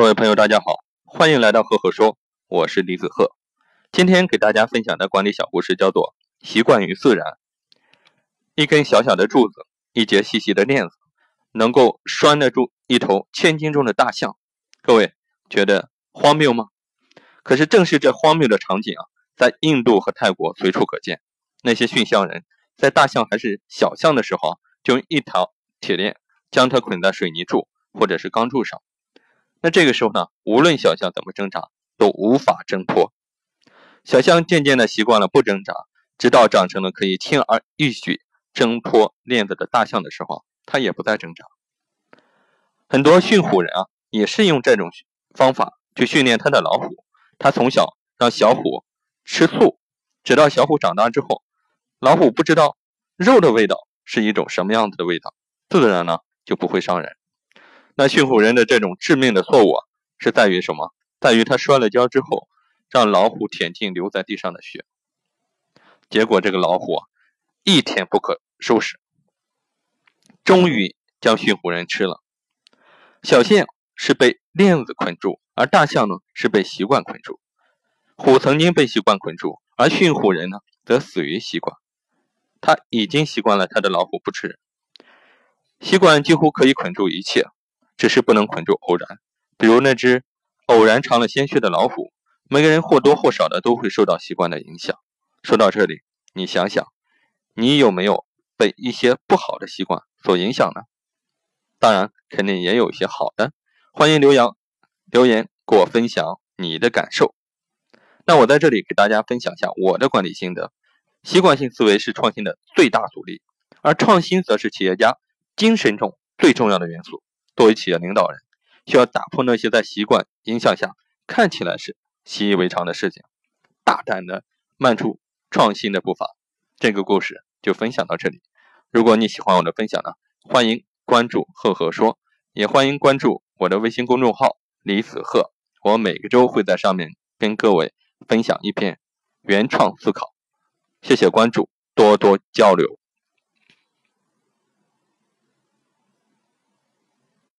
各位朋友，大家好，欢迎来到赫赫说，我是李子赫。今天给大家分享的管理小故事叫做“习惯于自然”。一根小小的柱子，一节细细的链子，能够拴得住一头千斤重的大象。各位觉得荒谬吗？可是正是这荒谬的场景啊，在印度和泰国随处可见。那些驯象人在大象还是小象的时候，就用一条铁链将它捆在水泥柱或者是钢柱上。那这个时候呢，无论小象怎么挣扎，都无法挣脱。小象渐渐的习惯了不挣扎，直到长成了可以轻而易举挣脱链子的大象的时候，它也不再挣扎。很多驯虎人啊，也是用这种方法去训练他的老虎。他从小让小虎吃素，直到小虎长大之后，老虎不知道肉的味道是一种什么样子的味道，自然呢就不会伤人。那驯虎人的这种致命的错误，是在于什么？在于他摔了跤之后，让老虎舔尽留在地上的血，结果这个老虎，一天不可收拾，终于将驯虎人吃了。小象是被链子捆住，而大象呢是被习惯捆住。虎曾经被习惯捆住，而驯虎人呢则死于习惯。他已经习惯了他的老虎不吃人，习惯几乎可以捆住一切。只是不能捆住偶然，比如那只偶然尝了鲜血的老虎。每个人或多或少的都会受到习惯的影响。说到这里，你想想，你有没有被一些不好的习惯所影响呢？当然，肯定也有一些好的。欢迎留言留言给我分享你的感受。那我在这里给大家分享一下我的管理心得：习惯性思维是创新的最大阻力，而创新则是企业家精神中最重要的元素。作为企业领导人，需要打破那些在习惯影响下看起来是习以为常的事情，大胆的迈出创新的步伐。这个故事就分享到这里。如果你喜欢我的分享呢，欢迎关注“赫赫说”，也欢迎关注我的微信公众号“李子赫”。我每个周会在上面跟各位分享一篇原创思考。谢谢关注，多多交流。